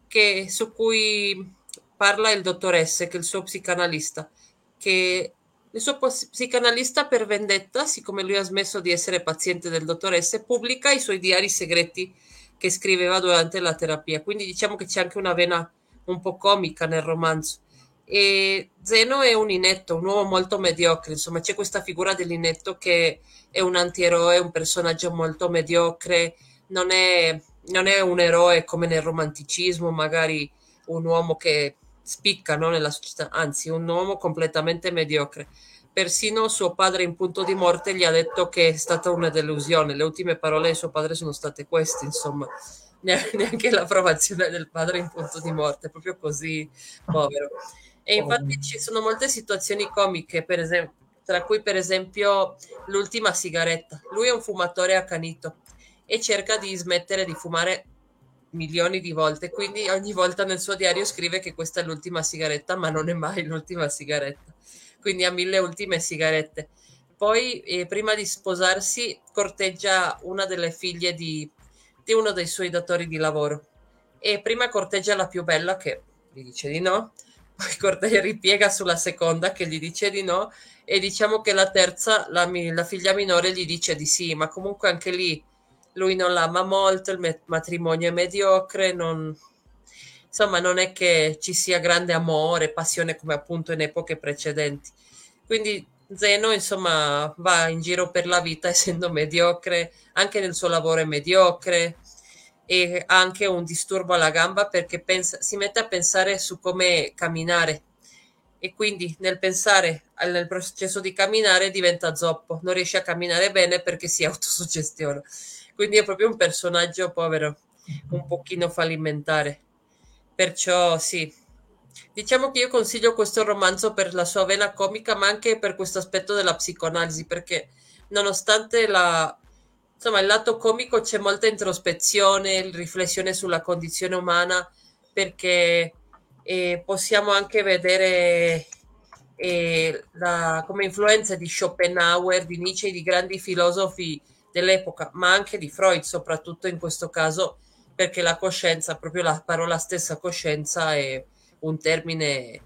che, su cui parla il dottor S, che è il suo psicanalista, che il suo psicanalista per vendetta, siccome lui ha smesso di essere paziente del dottor S, pubblica i suoi diari segreti che scriveva durante la terapia. Quindi diciamo che c'è anche una vena un po' comica nel romanzo. E Zeno è un inetto, un uomo molto mediocre, insomma c'è questa figura dell'inetto che è un antieroe, un personaggio molto mediocre, non è, non è un eroe come nel romanticismo, magari un uomo che spicca no, nella società, anzi un uomo completamente mediocre. Persino suo padre in punto di morte gli ha detto che è stata una delusione, le ultime parole di suo padre sono state queste, insomma neanche l'approvazione del padre in punto di morte, proprio così povero. E infatti ci sono molte situazioni comiche, per esempio, tra cui per esempio l'ultima sigaretta. Lui è un fumatore accanito e cerca di smettere di fumare milioni di volte, quindi ogni volta nel suo diario scrive che questa è l'ultima sigaretta, ma non è mai l'ultima sigaretta. Quindi ha mille ultime sigarette. Poi, eh, prima di sposarsi, corteggia una delle figlie di di uno dei suoi datori di lavoro e prima corteggia la più bella che gli dice di no, poi corteggia, ripiega sulla seconda che gli dice di no e diciamo che la terza, la, la figlia minore, gli dice di sì, ma comunque anche lì lui non l'ama molto, il matrimonio è mediocre, non, insomma non è che ci sia grande amore, passione come appunto in epoche precedenti. Quindi Zeno, insomma, va in giro per la vita essendo mediocre, anche nel suo lavoro è mediocre e ha anche un disturbo alla gamba perché pensa, si mette a pensare su come camminare e quindi nel pensare nel processo di camminare diventa zoppo, non riesce a camminare bene perché si autosuggestiona. Quindi è proprio un personaggio povero, un pochino fallimentare. Perciò sì, Diciamo che io consiglio questo romanzo per la sua vena comica, ma anche per questo aspetto della psicoanalisi, perché nonostante la, insomma, il lato comico c'è molta introspezione, riflessione sulla condizione umana, perché eh, possiamo anche vedere eh, la, come influenza di Schopenhauer, di Nietzsche, di grandi filosofi dell'epoca, ma anche di Freud, soprattutto in questo caso, perché la coscienza, proprio la parola stessa coscienza, è un termine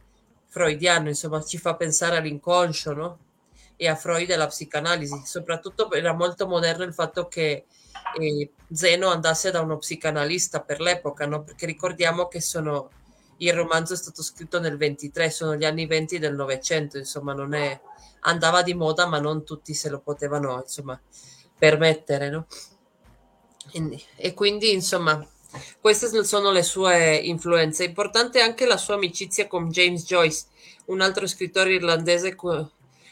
freudiano, insomma, ci fa pensare all'inconscio, no? E a Freud e alla psicanalisi. Soprattutto era molto moderno il fatto che eh, Zeno andasse da uno psicanalista per l'epoca, no? Perché ricordiamo che sono, il romanzo è stato scritto nel 23, sono gli anni 20 del Novecento, insomma, non è, andava di moda, ma non tutti se lo potevano, insomma, permettere, no? E quindi, insomma, queste sono le sue influenze. Importante anche la sua amicizia con James Joyce, un altro scrittore irlandese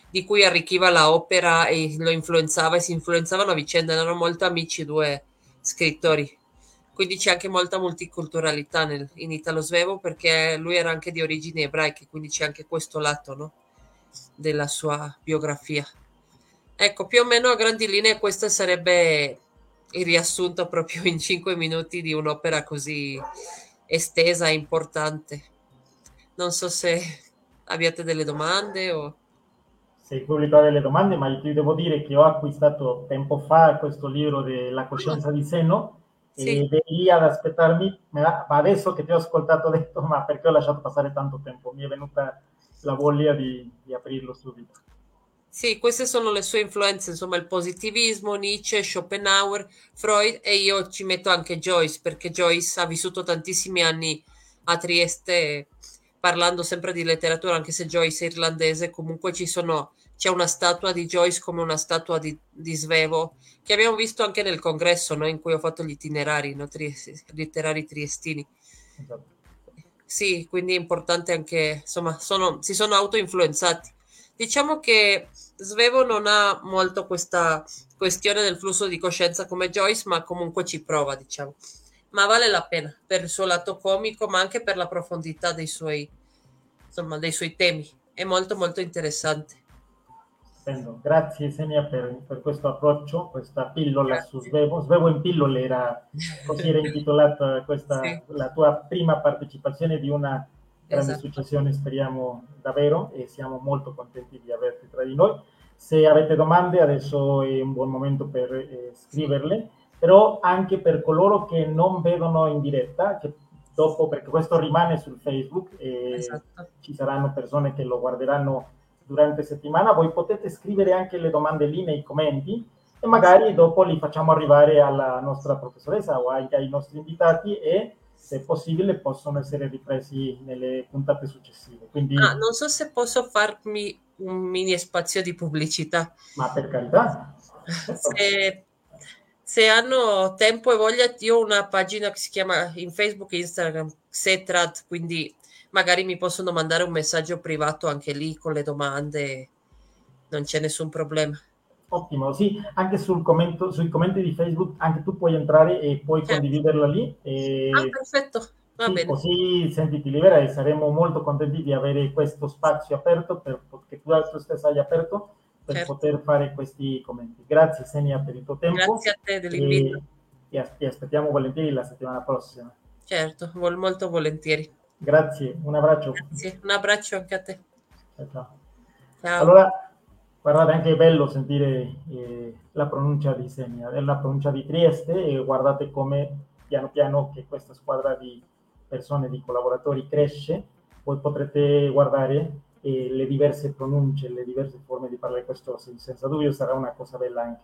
di cui arricchiva la opera e lo influenzava e si influenzavano a vicenda, erano molto amici i due scrittori. Quindi c'è anche molta multiculturalità nel, in Italo Svevo perché lui era anche di origini ebraiche, quindi c'è anche questo lato no? della sua biografia. Ecco, più o meno a grandi linee questa sarebbe il riassunto proprio in cinque minuti di un'opera così estesa e importante. Non so se abbiate delle domande o... Se il pubblico ha delle domande, ma ti devo dire che ho acquistato tempo fa questo libro della coscienza di seno sì. è lì ad aspettarmi, ma adesso che ti ho ascoltato ho detto ma perché ho lasciato passare tanto tempo? Mi è venuta la voglia di, di aprirlo subito. Sì, queste sono le sue influenze, insomma, il positivismo, Nietzsche, Schopenhauer, Freud e io ci metto anche Joyce, perché Joyce ha vissuto tantissimi anni a Trieste parlando sempre di letteratura, anche se Joyce è irlandese, comunque ci sono, c'è una statua di Joyce come una statua di, di Svevo, che abbiamo visto anche nel congresso no? in cui ho fatto gli itinerari no? Triest, literari triestini. Esatto. Sì, quindi è importante anche, insomma, sono, si sono auto-influenzati. Diciamo che Svevo non ha molto questa questione del flusso di coscienza come Joyce, ma comunque ci prova, diciamo. Ma vale la pena per il suo lato comico, ma anche per la profondità dei suoi, insomma, dei suoi temi. È molto molto interessante. Stupendo. Grazie Senia per, per, questo approccio, questa pillola Grazie. su Svevo. Svevo in pillole era, così era intitolata questa, sì. la tua prima partecipazione di una grande esatto. successione, speriamo davvero, e siamo molto contenti di averti tra di noi. Se avete domande adesso è un buon momento per eh, scriverle, però anche per coloro che non vedono in diretta, che dopo, perché questo rimane sul Facebook e esatto. ci saranno persone che lo guarderanno durante settimana, voi potete scrivere anche le domande lì nei commenti e magari dopo li facciamo arrivare alla nostra professoressa o anche ai nostri invitati e se possibile possono essere ripresi nelle puntate successive. Quindi... Ah, non so se posso farmi un mini spazio di pubblicità. Ma per carità. se, se, hanno tempo e voglia, io ho una pagina che si chiama in Facebook e Instagram, Setrat, quindi magari mi possono mandare un messaggio privato anche lì con le domande, non c'è nessun problema. Ottimo, sì, anche sul commento, sui commenti di Facebook anche tu puoi entrare e puoi certo. condividerla lì. E... Ah, perfetto, va sì, bene. Così sentiti libera e saremo molto contenti di avere questo spazio aperto, per, che tu, tu stessa hai aperto, per certo. poter fare questi commenti. Grazie Senia per il tuo tempo. Grazie a te dell'invito. E, e aspettiamo volentieri la settimana prossima. Certo, molto volentieri. Grazie, un abbraccio. Grazie, un abbraccio anche a te. Ciao, ciao. ciao. Allora, guardate, anche è bello sentire eh, la pronuncia di Senia, la pronuncia di Trieste e guardate come piano piano che questa squadra di persone, di collaboratori cresce, voi potrete guardare eh, le diverse pronunce, le diverse forme di parlare, questo senza dubbio sarà una cosa bella anche.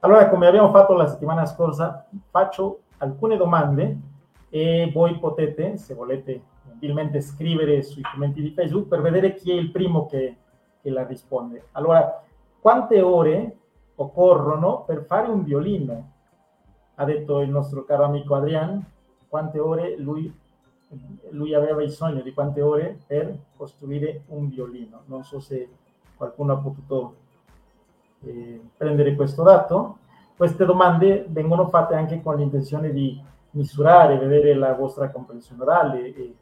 Allora, come abbiamo fatto la settimana scorsa, faccio alcune domande e voi potete, se volete gentilmente scrivere sui commenti di Facebook per vedere chi è il primo che, che la risponde. Allora, quante ore occorrono per fare un violino? Ha detto il nostro caro amico Adrian, quante ore lui, lui aveva bisogno di quante ore per costruire un violino. Non so se qualcuno ha potuto eh, prendere questo dato. Queste domande vengono fatte anche con l'intenzione di misurare, vedere la vostra comprensione orale e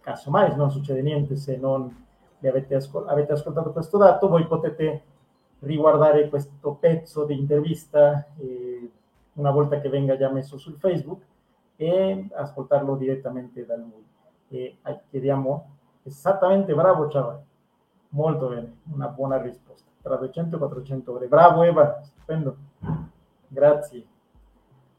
casomai non succede niente se non avete, ascol- avete ascoltato questo dato, voi potete riguardare questo pezzo di intervista eh, una volta che venga già messo sul Facebook e ascoltarlo direttamente da lui. E chiediamo esattamente bravo Ciao, molto bene, una buona risposta, tra 200 e 400 ore. Bravo Eva, stupendo, grazie.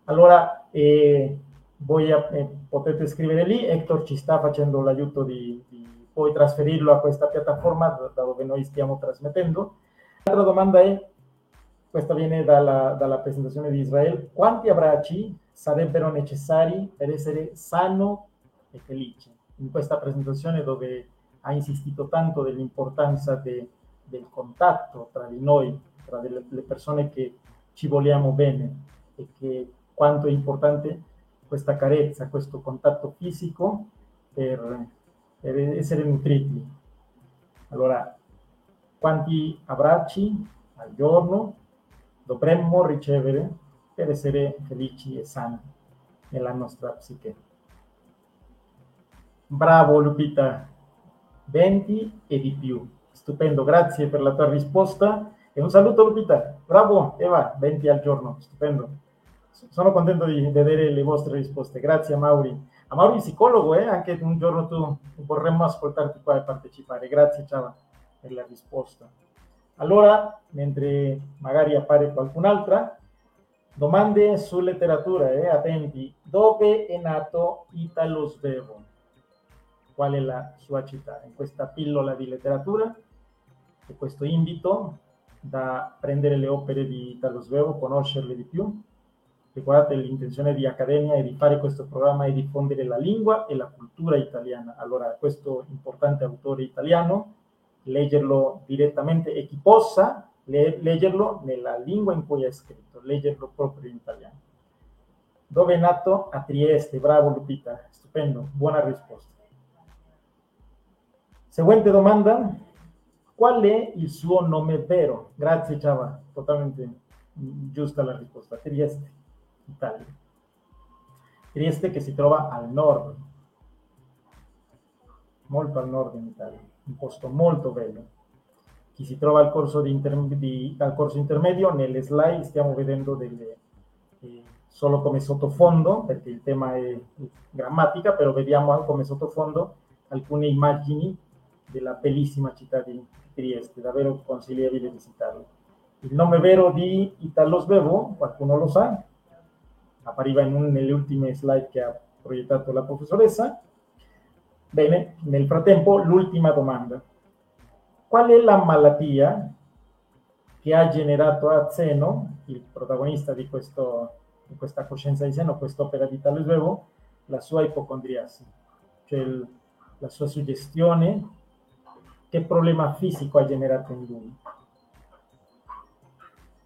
Allora, eh, voi eh, potete scrivere lì, Hector ci sta facendo l'aiuto di, di, poi trasferirlo a questa piattaforma da, dove noi stiamo trasmettendo. L'altra domanda è, questa viene dalla, dalla presentazione di Israele, quanti abbracci sarebbero necessari per essere sano e felice? In questa presentazione dove ha insistito tanto dell'importanza de, del contatto tra di noi, tra le persone che ci vogliamo bene e che quanto è importante questa carezza, questo contatto fisico per, per essere nutriti. Allora, quanti abbracci al giorno dovremmo ricevere per essere felici e sani nella nostra psiche? Bravo Lupita, 20 e di più. Stupendo, grazie per la tua risposta e un saluto Lupita. Bravo Eva, 20 al giorno, stupendo sono contento di vedere le vostre risposte. Grazie Mauri. A Mauri psicologo, eh? anche un giorno tu vorremmo ascoltarti qua e partecipare. Grazie Ciao per la risposta. Allora, mentre magari appare qualcun'altra, domande su letteratura, eh? attenti. Dove è nato Italo Svevo? Qual è la sua città? In questa pillola di letteratura e questo invito da prendere le opere di Italo Svevo, conoscerle di più, Ricordate l'intenzione di Accademia è di fare questo programma e diffondere la lingua e la cultura italiana. Allora, questo importante autore italiano, leggerlo direttamente e chi possa le- leggerlo nella lingua in cui è scritto, leggerlo proprio in italiano. Dove è nato? A Trieste, bravo Lupita, stupendo, buona risposta. Seguente domanda, qual è il suo nome vero? Grazie Ciava, totalmente giusta la risposta, Trieste. Italia. Trieste che si trova al nord, molto al nord in Italia, un posto molto bello. chi si trova al corso, di inter, di, al corso intermedio, nelle slide stiamo vedendo delle, eh, solo come sottofondo, perché il tema è grammatica, però vediamo come sottofondo alcune immagini della bellissima città di Trieste, davvero consigliabile visitarlo. Il nome vero di Italo Svevo, qualcuno lo sa, appariva un, nelle ultime slide che ha proiettato la professoressa. Bene, nel frattempo l'ultima domanda. Qual è la malattia che ha generato a Zeno, il protagonista di, questo, di questa coscienza di Zeno, quest'opera di Italo Svevo, la sua ipocondriasi, cioè il, la sua suggestione, che problema fisico ha generato in lui?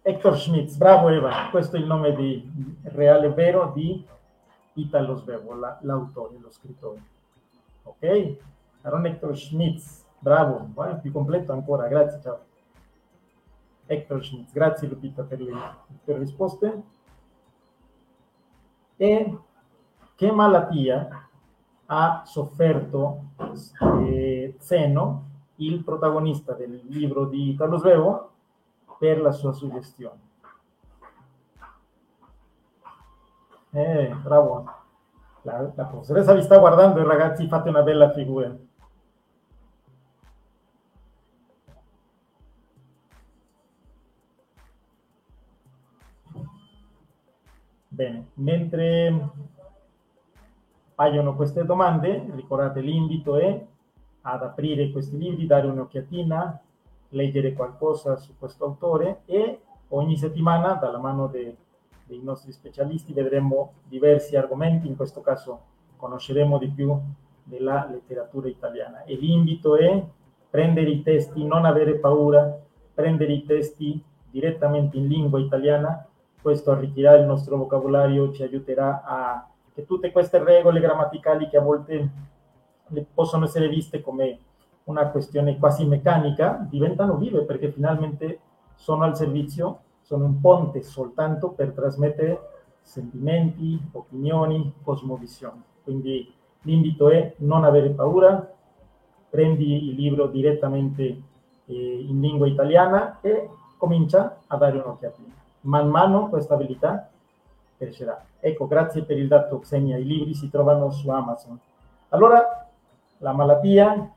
Hector Schmitz, bravo Eva, questo è il nome di, reale vero di Italo Svevo, la, l'autore, lo scrittore. Ok? Aaron Hector Schmitz, bravo, vai, più completo ancora, grazie, ciao. Hector Schmitz, grazie Lupita per le, le risposte. E che malattia ha sofferto eh, Zeno, il protagonista del libro di Italo Svevo, per la sua suggestione. Eh, bravo. La, la professoressa vi sta guardando e ragazzi fate una bella figura. Bene, mentre paiono queste domande, ricordate l'invito è ad aprire questi libri, dare un'occhiatina, leggere qualcosa su questo autore e ogni settimana dalla mano de, dei nostri specialisti vedremo diversi argomenti, in questo caso conosceremo di più della letteratura italiana. E l'invito è prendere i testi, non avere paura, prendere i testi direttamente in lingua italiana, questo arricchirà il nostro vocabolario, ci aiuterà a che tutte queste regole grammaticali che a volte possono essere viste come una questione quasi meccanica, diventano vive perché finalmente sono al servizio, sono un ponte soltanto per trasmettere sentimenti, opinioni, cosmovisioni. Quindi l'invito è non avere paura, prendi il libro direttamente eh, in lingua italiana e comincia a dare un'occhiatina. Man mano questa abilità crescerà. Ecco, grazie per il dato Xenia, i libri si trovano su Amazon. Allora, la malattia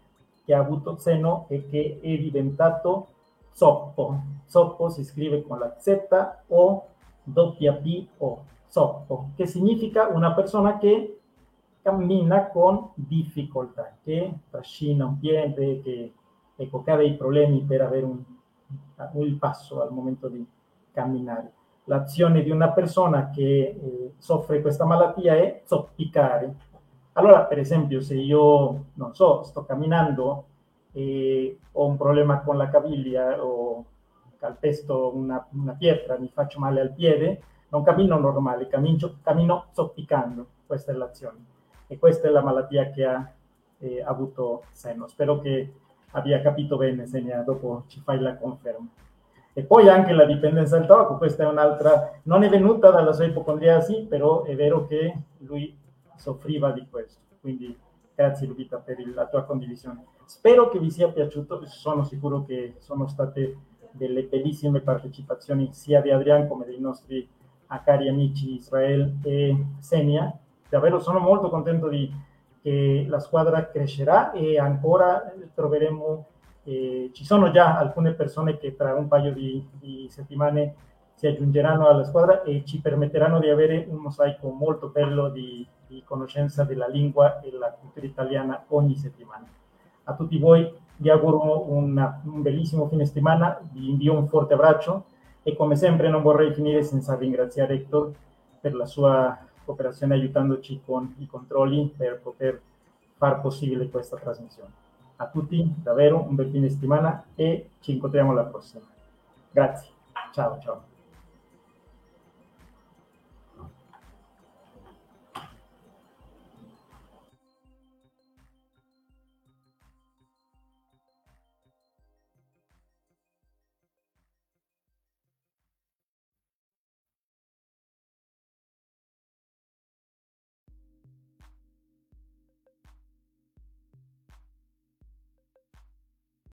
che ha avuto seno e che è diventato zoppo. Zoppo si scrive con la Z o doppia P O, zoppo, che significa una persona che cammina con difficoltà, che trascina un piede, che ecco, che ha dei problemi per avere un, un passo al momento di camminare. L'azione di una persona che eh, soffre questa malattia è zoppicare, allora, per esempio, se io, non so, sto camminando e ho un problema con la caviglia o calpesto una, una pietra, mi faccio male al piede, non cammino normale, cammino, cammino zoppicando, questa è l'azione. E questa è la malattia che ha eh, avuto Seno. Spero che abbia capito bene, Segna, dopo ci fai la conferma. E poi anche la dipendenza dal tabacco, questa è un'altra, non è venuta dalla sua ipocondriasi, però è vero che lui soffriva di questo. Quindi grazie Lupita per il, la tua condivisione. Spero che vi sia piaciuto, sono sicuro che sono state delle bellissime partecipazioni sia di Adrian come dei nostri cari amici Israel e Senia. Davvero sono molto contento di che la squadra crescerà e ancora troveremo, eh, ci sono già alcune persone che tra un paio di, di settimane si aggiungeranno alla squadra e ci permetteranno di avere un mosaico molto bello di, di conoscenza della lingua e della cultura italiana ogni settimana. A tutti voi vi auguro una, un bellissimo fine settimana, vi invio un forte abbraccio e come sempre non vorrei finire senza ringraziare Hector per la sua cooperazione aiutandoci con i controlli per poter far possibile questa trasmissione. A tutti davvero un bel fine settimana e ci incontriamo alla prossima. Grazie. Ciao ciao.